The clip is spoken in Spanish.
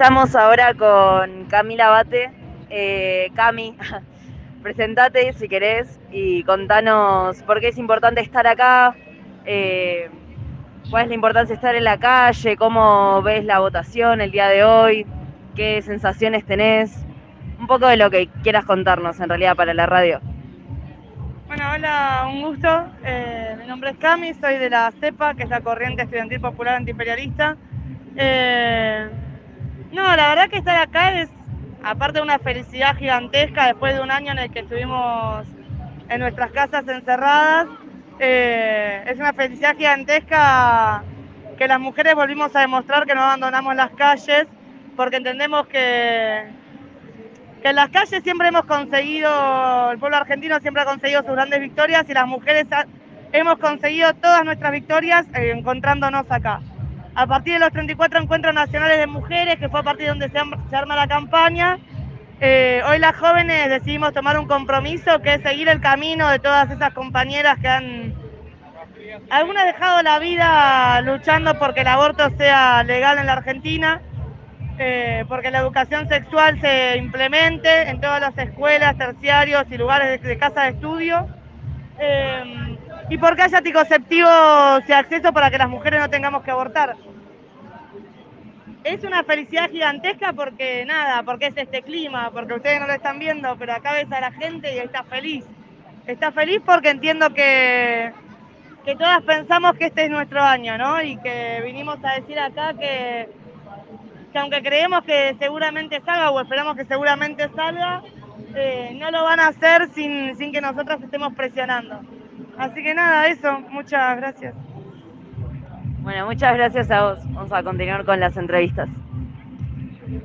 Estamos ahora con Camila Bate. Eh, Cami, presentate si querés y contanos por qué es importante estar acá, eh, cuál es la importancia de estar en la calle, cómo ves la votación el día de hoy, qué sensaciones tenés, un poco de lo que quieras contarnos en realidad para la radio. Bueno, hola, un gusto. Eh, mi nombre es Cami, soy de la CEPA, que es la Corriente Estudiantil Popular Antiimperialista. Eh, no, la verdad que estar acá es, aparte una felicidad gigantesca después de un año en el que estuvimos en nuestras casas encerradas, eh, es una felicidad gigantesca que las mujeres volvimos a demostrar que no abandonamos las calles, porque entendemos que, que en las calles siempre hemos conseguido, el pueblo argentino siempre ha conseguido sus grandes victorias y las mujeres hemos conseguido todas nuestras victorias eh, encontrándonos acá a partir de los 34 encuentros nacionales de mujeres, que fue a partir de donde se, arma la campaña, eh, hoy las jóvenes decidimos tomar un compromiso que es seguir el camino de todas esas compañeras que han, algunas dejado la vida luchando porque el aborto sea legal en la Argentina, eh, porque la educación sexual se implemente en todas las escuelas, terciarios y lugares de, casa de estudio. Eh, y porque haya anticonceptivos y acceso para que las mujeres no tengamos que abortar. Es una felicidad gigantesca porque nada, porque es este clima, porque ustedes no lo están viendo, pero acá ves a la gente y está feliz. Está feliz porque entiendo que, que todas pensamos que este es nuestro año, ¿no? Y que vinimos a decir acá que, que aunque creemos que seguramente salga o esperamos que seguramente salga, eh, no lo van a hacer sin, sin que nosotros estemos presionando. Así que nada, eso, muchas gracias. Bueno, muchas gracias a vos. Vamos a continuar con las entrevistas.